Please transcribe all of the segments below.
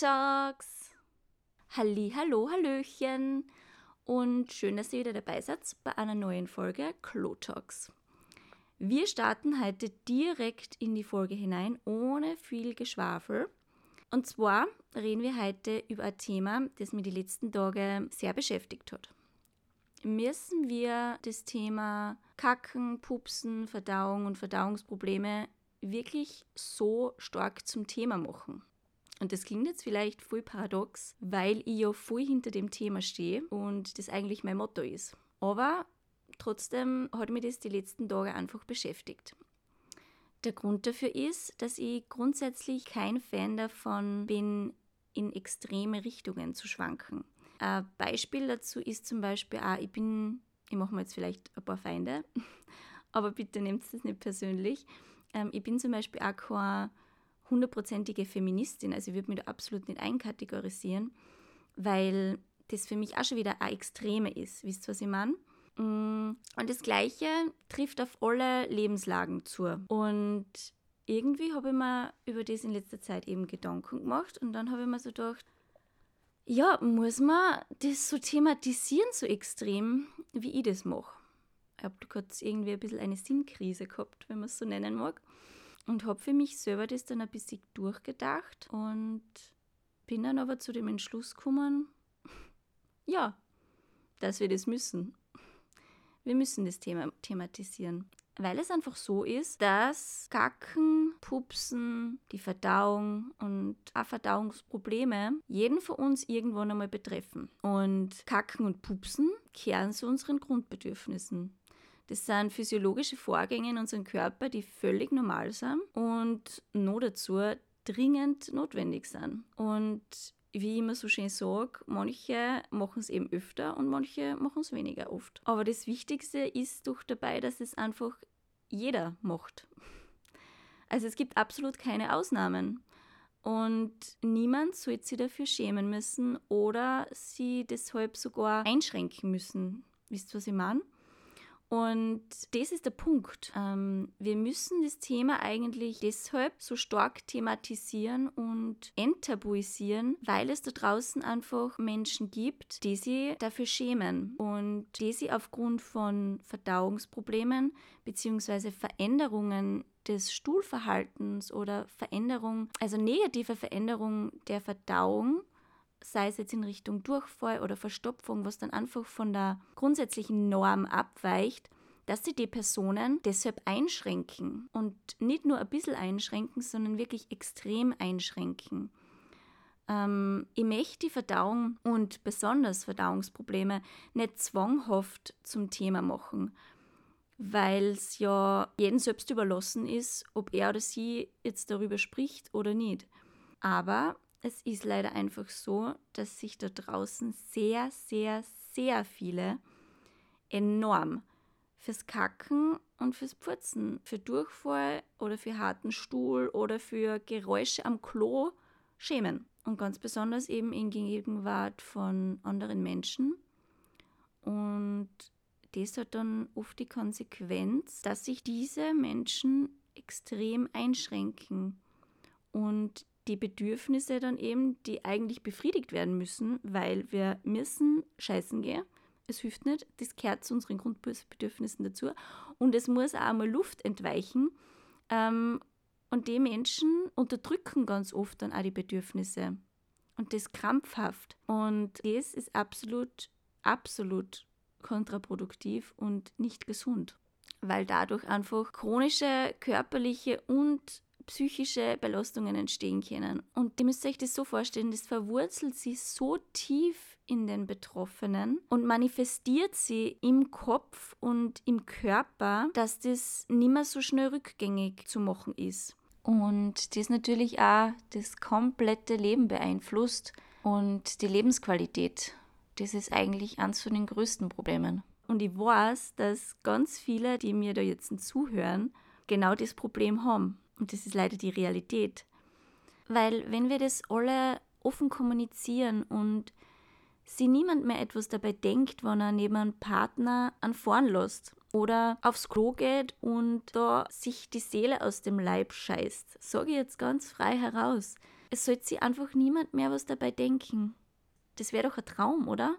Talks. Halli, hallo, hallöchen und schön, dass ihr wieder dabei seid bei einer neuen Folge Klo Talks. Wir starten heute direkt in die Folge hinein, ohne viel Geschwafel. Und zwar reden wir heute über ein Thema, das mir die letzten Tage sehr beschäftigt hat. Müssen wir das Thema Kacken, Pupsen, Verdauung und Verdauungsprobleme wirklich so stark zum Thema machen? Und das klingt jetzt vielleicht voll paradox, weil ich ja voll hinter dem Thema stehe und das eigentlich mein Motto ist. Aber trotzdem hat mich das die letzten Tage einfach beschäftigt. Der Grund dafür ist, dass ich grundsätzlich kein Fan davon bin, in extreme Richtungen zu schwanken. Ein Beispiel dazu ist zum Beispiel auch, ich bin, ich mache mir jetzt vielleicht ein paar Feinde, aber bitte nehmt es nicht persönlich. Ähm, ich bin zum Beispiel auch keine hundertprozentige Feministin. Also ich würde mich da absolut nicht einkategorisieren, weil das für mich auch schon wieder ein Extreme ist. Wisst ihr, was ich meine? Mm, und das Gleiche trifft auf alle Lebenslagen zu. Und irgendwie habe ich mir über das in letzter Zeit eben Gedanken gemacht und dann habe ich mir so gedacht, ja, muss man das so thematisieren so extrem, wie ich das mache. Ich habe kurz irgendwie ein bisschen eine Sinnkrise gehabt, wenn man es so nennen mag und habe für mich selber das dann ein bisschen durchgedacht und bin dann aber zu dem Entschluss gekommen, ja, dass wir das müssen. Wir müssen das Thema thematisieren. Weil es einfach so ist, dass Gacken, Pupsen, die Verdauung und auch Verdauungsprobleme jeden von uns irgendwann einmal betreffen. Und Kacken und Pupsen kehren zu unseren Grundbedürfnissen. Das sind physiologische Vorgänge in unserem Körper, die völlig normal sind und noch dazu dringend notwendig sind. Und wie ich immer so schön sage, manche machen es eben öfter und manche machen es weniger oft. Aber das Wichtigste ist doch dabei, dass es einfach jeder macht. Also es gibt absolut keine Ausnahmen. Und niemand sollte sich dafür schämen müssen oder sie deshalb sogar einschränken müssen. Wisst ihr, was ich meine? Und das ist der Punkt. Ähm, wir müssen das Thema eigentlich deshalb so stark thematisieren und enttabuisieren, weil es da draußen einfach Menschen gibt, die sich dafür schämen und die sich aufgrund von Verdauungsproblemen bzw. Veränderungen des Stuhlverhaltens oder Veränderung, also negative Veränderung der Verdauung sei es jetzt in Richtung Durchfall oder Verstopfung, was dann einfach von der grundsätzlichen Norm abweicht, dass sie die Personen deshalb einschränken und nicht nur ein bisschen einschränken, sondern wirklich extrem einschränken. Ähm, ich möchte die Verdauung und besonders Verdauungsprobleme nicht zwanghaft zum Thema machen, weil es ja jedem selbst überlassen ist, ob er oder sie jetzt darüber spricht oder nicht. Aber es ist leider einfach so, dass sich da draußen sehr, sehr, sehr viele enorm fürs Kacken und fürs Purzen, für Durchfall oder für harten Stuhl oder für Geräusche am Klo schämen. Und ganz besonders eben in Gegenwart von anderen Menschen. Und das hat dann oft die Konsequenz, dass sich diese Menschen extrem einschränken und die Bedürfnisse dann eben, die eigentlich befriedigt werden müssen, weil wir müssen scheißen gehen. Es hilft nicht, das gehört zu unseren Grundbedürfnissen dazu. Und es muss auch einmal Luft entweichen. Ähm, und die Menschen unterdrücken ganz oft dann auch die Bedürfnisse. Und das krampfhaft. Und das ist absolut, absolut kontraproduktiv und nicht gesund. Weil dadurch einfach chronische körperliche und psychische Belastungen entstehen können. Und ihr müsst euch das so vorstellen, das verwurzelt sich so tief in den Betroffenen und manifestiert sie im Kopf und im Körper, dass das nicht mehr so schnell rückgängig zu machen ist. Und das natürlich auch das komplette Leben beeinflusst und die Lebensqualität. Das ist eigentlich eines von den größten Problemen. Und ich weiß, dass ganz viele, die mir da jetzt zuhören, genau das Problem haben. Und das ist leider die Realität. Weil wenn wir das alle offen kommunizieren und sie niemand mehr etwas dabei denkt, wenn er neben einem Partner an vorn lässt oder aufs Klo geht und da sich die Seele aus dem Leib scheißt, sage ich jetzt ganz frei heraus. es sollte sich einfach niemand mehr was dabei denken. Das wäre doch ein Traum, oder?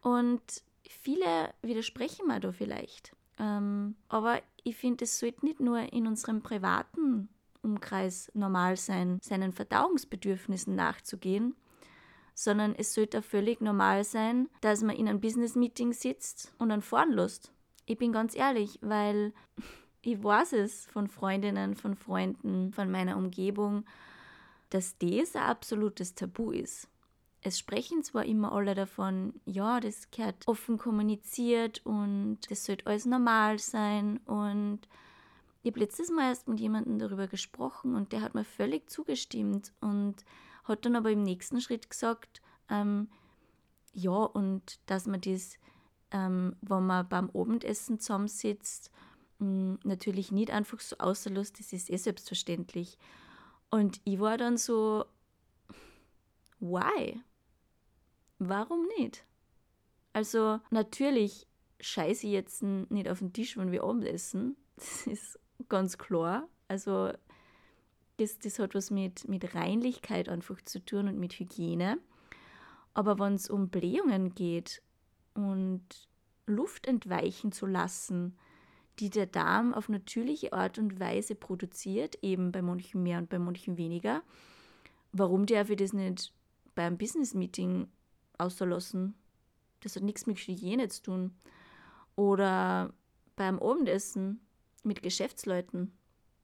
Und viele widersprechen mir da vielleicht. Ähm, aber ich finde, es sollte nicht nur in unserem privaten Umkreis normal sein, seinen Verdauungsbedürfnissen nachzugehen, sondern es sollte auch völlig normal sein, dass man in einem Business-Meeting sitzt und dann fahren lässt. Ich bin ganz ehrlich, weil ich weiß es von Freundinnen, von Freunden, von meiner Umgebung, dass das ein absolutes Tabu ist. Es sprechen zwar immer alle davon, ja, das gehört offen kommuniziert und das sollte alles normal sein und ich habe letztes Mal erst mit jemandem darüber gesprochen und der hat mir völlig zugestimmt und hat dann aber im nächsten Schritt gesagt, ähm, ja, und dass man das, ähm, wenn man beim Abendessen zusammensitzt, mh, natürlich nicht einfach so außerlässt, das ist eh selbstverständlich. Und ich war dann so, why? Warum nicht? Also natürlich scheiße ich jetzt nicht auf den Tisch, wenn wir Abendessen. Das ist ganz klar. Also das, das hat was mit, mit Reinlichkeit einfach zu tun und mit Hygiene. Aber wenn es um Blähungen geht und Luft entweichen zu lassen, die der Darm auf natürliche Art und Weise produziert, eben bei manchen mehr und bei manchen weniger, warum darf ich das nicht beim Business-Meeting auslassen? Das hat nichts mit Hygiene zu tun. Oder beim Abendessen mit Geschäftsleuten.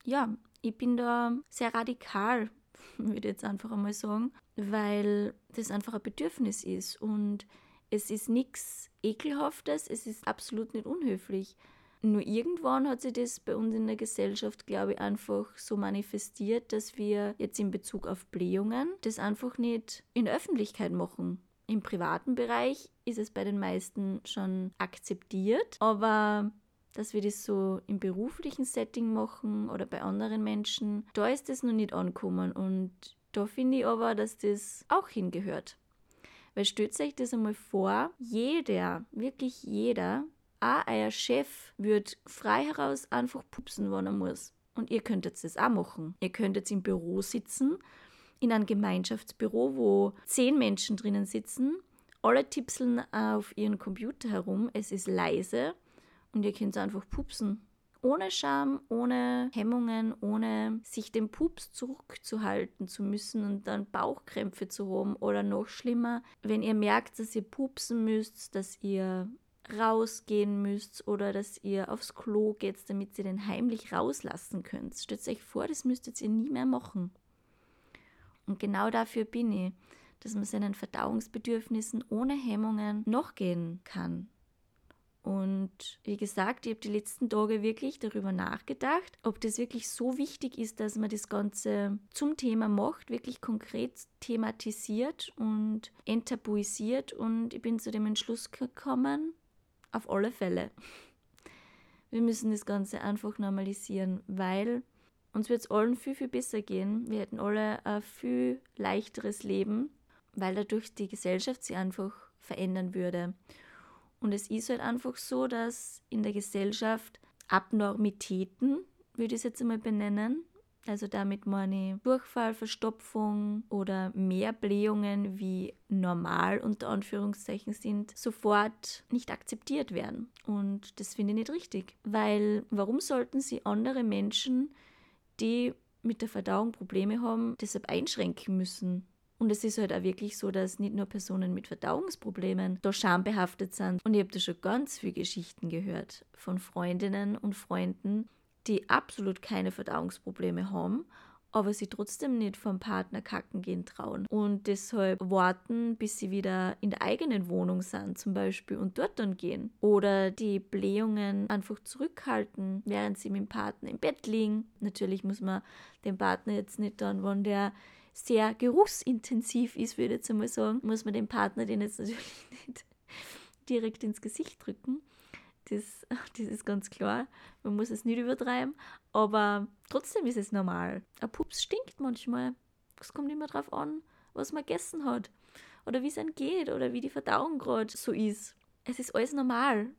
Ja, ich bin da sehr radikal, würde ich jetzt einfach einmal sagen, weil das einfach ein Bedürfnis ist und es ist nichts Ekelhaftes, es ist absolut nicht unhöflich. Nur irgendwann hat sich das bei uns in der Gesellschaft, glaube ich, einfach so manifestiert, dass wir jetzt in Bezug auf Blähungen das einfach nicht in Öffentlichkeit machen. Im privaten Bereich ist es bei den meisten schon akzeptiert, aber dass wir das so im beruflichen Setting machen oder bei anderen Menschen, da ist das noch nicht angekommen und da finde ich aber, dass das auch hingehört. Weil stellt euch das einmal vor, jeder, wirklich jeder, auch euer Chef wird frei heraus einfach pupsen, wann er muss. Und ihr könntet das auch machen. Ihr könntet im Büro sitzen, in einem Gemeinschaftsbüro, wo zehn Menschen drinnen sitzen. Alle tipseln auf ihren Computer herum. Es ist leise und ihr könnt einfach pupsen. Ohne Scham, ohne Hemmungen, ohne sich den Pups zurückzuhalten zu müssen und dann Bauchkrämpfe zu haben oder noch schlimmer, wenn ihr merkt, dass ihr pupsen müsst, dass ihr rausgehen müsst oder dass ihr aufs Klo geht, damit ihr den heimlich rauslassen könnt. Stellt euch vor, das müsstet ihr nie mehr machen. Und genau dafür bin ich, dass man seinen Verdauungsbedürfnissen ohne Hemmungen noch gehen kann. Und wie gesagt, ich habe die letzten Tage wirklich darüber nachgedacht, ob das wirklich so wichtig ist, dass man das Ganze zum Thema macht, wirklich konkret thematisiert und enttabuisiert. Und ich bin zu dem Entschluss gekommen, auf alle Fälle. Wir müssen das Ganze einfach normalisieren, weil uns wird es allen viel, viel besser gehen. Wir hätten alle ein viel leichteres Leben, weil dadurch die Gesellschaft sich einfach verändern würde. Und es ist halt einfach so, dass in der Gesellschaft Abnormitäten, würde ich es jetzt einmal benennen, also damit meine Durchfall, Verstopfung oder mehr Blähungen wie normal unter Anführungszeichen sind, sofort nicht akzeptiert werden. Und das finde ich nicht richtig, weil warum sollten sie andere Menschen, die mit der Verdauung Probleme haben, deshalb einschränken müssen? Und es ist halt auch wirklich so, dass nicht nur Personen mit Verdauungsproblemen da schambehaftet sind. Und ich habe da schon ganz viele Geschichten gehört von Freundinnen und Freunden, die absolut keine Verdauungsprobleme haben, aber sie trotzdem nicht vom Partner kacken gehen trauen und deshalb warten, bis sie wieder in der eigenen Wohnung sind zum Beispiel und dort dann gehen. Oder die Blähungen einfach zurückhalten, während sie mit dem Partner im Bett liegen. Natürlich muss man den Partner jetzt nicht dann, wenn der sehr geruchsintensiv ist, würde ich jetzt einmal sagen, muss man dem Partner den jetzt natürlich nicht direkt ins Gesicht drücken. Das, das ist ganz klar. Man muss es nicht übertreiben. Aber trotzdem ist es normal. Ein Pups stinkt manchmal. Es kommt immer darauf an, was man gegessen hat. Oder wie es einem geht. Oder wie die Verdauung gerade so ist. Es ist alles normal.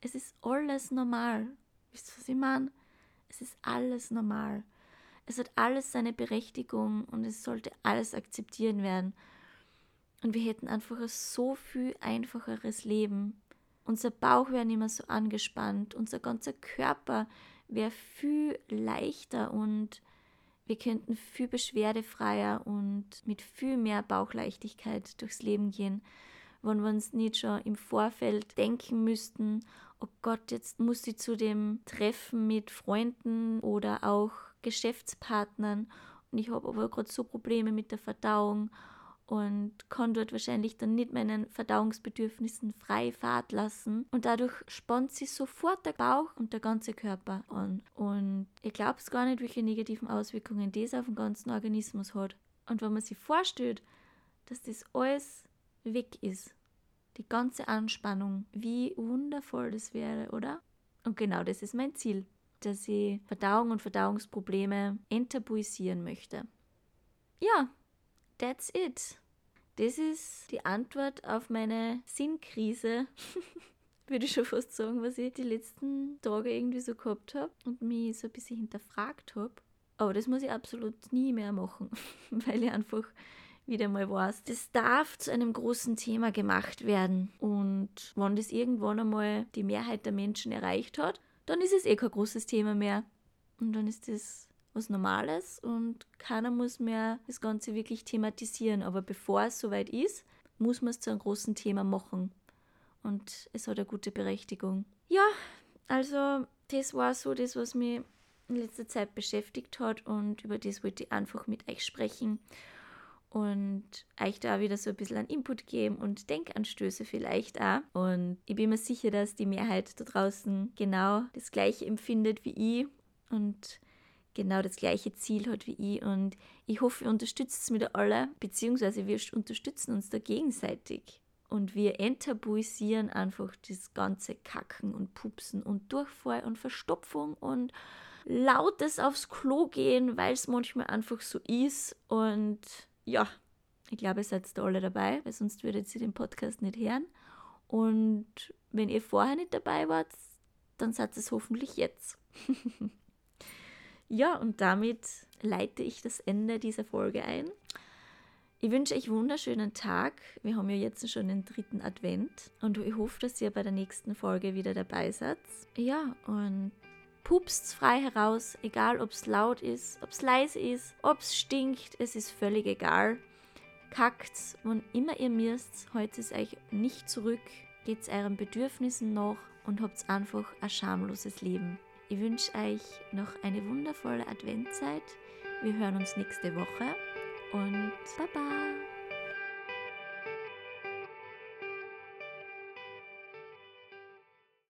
Es ist alles normal. Wisst ihr, was ich meine? Es ist alles normal. Es hat alles seine Berechtigung und es sollte alles akzeptieren werden. Und wir hätten einfach ein so viel einfacheres Leben. Unser Bauch wäre nicht mehr so angespannt, unser ganzer Körper wäre viel leichter und wir könnten viel beschwerdefreier und mit viel mehr Bauchleichtigkeit durchs Leben gehen, wenn wir uns nicht schon im Vorfeld denken müssten, oh Gott, jetzt muss ich zu dem Treffen mit Freunden oder auch Geschäftspartnern und ich habe aber gerade so Probleme mit der Verdauung und kann dort wahrscheinlich dann nicht meinen Verdauungsbedürfnissen frei Fahrt lassen. Und dadurch spannt sich sofort der Bauch und der ganze Körper an. Und ich glaube es gar nicht, welche negativen Auswirkungen das auf den ganzen Organismus hat. Und wenn man sich vorstellt, dass das alles weg ist, die ganze Anspannung, wie wundervoll das wäre, oder? Und genau das ist mein Ziel, dass ich Verdauung und Verdauungsprobleme enttabuisieren möchte. Ja, that's it. Das ist die Antwort auf meine Sinnkrise, würde ich schon fast sagen, was ich die letzten Tage irgendwie so gehabt habe und mich so ein bisschen hinterfragt habe. Aber das muss ich absolut nie mehr machen, weil ich einfach wieder mal weiß, das darf zu einem großen Thema gemacht werden. Und wenn das irgendwann einmal die Mehrheit der Menschen erreicht hat, dann ist es eh kein großes Thema mehr. Und dann ist das was Normales und keiner muss mehr das Ganze wirklich thematisieren. Aber bevor es soweit ist, muss man es zu einem großen Thema machen. Und es hat eine gute Berechtigung. Ja, also das war so das, was mich in letzter Zeit beschäftigt hat und über das wollte ich einfach mit euch sprechen und euch da wieder so ein bisschen einen Input geben und Denkanstöße vielleicht auch. Und ich bin mir sicher, dass die Mehrheit da draußen genau das gleiche empfindet wie ich und genau das gleiche Ziel hat wie ich. Und ich hoffe, ihr unterstützt es mit alle, beziehungsweise wir unterstützen uns da gegenseitig. Und wir enttabuisieren einfach das ganze Kacken und Pupsen und Durchfall und Verstopfung und lautes aufs Klo gehen, weil es manchmal einfach so ist. Und ja, ich glaube, ihr seid da alle dabei, weil sonst würdet ihr den Podcast nicht hören. Und wenn ihr vorher nicht dabei wart, dann seid es hoffentlich jetzt. ja, und damit leite ich das Ende dieser Folge ein. Ich wünsche euch einen wunderschönen Tag. Wir haben ja jetzt schon den dritten Advent und ich hoffe, dass ihr bei der nächsten Folge wieder dabei seid. Ja, und pupst frei heraus, egal ob es laut ist, ob es leise ist, ob es stinkt, es ist völlig egal. Kackt's, wann immer ihr müsst, heute ist euch nicht zurück, geht's euren Bedürfnissen nach und habt einfach ein schamloses Leben. Ich wünsche euch noch eine wundervolle Adventzeit. Wir hören uns nächste Woche und Baba!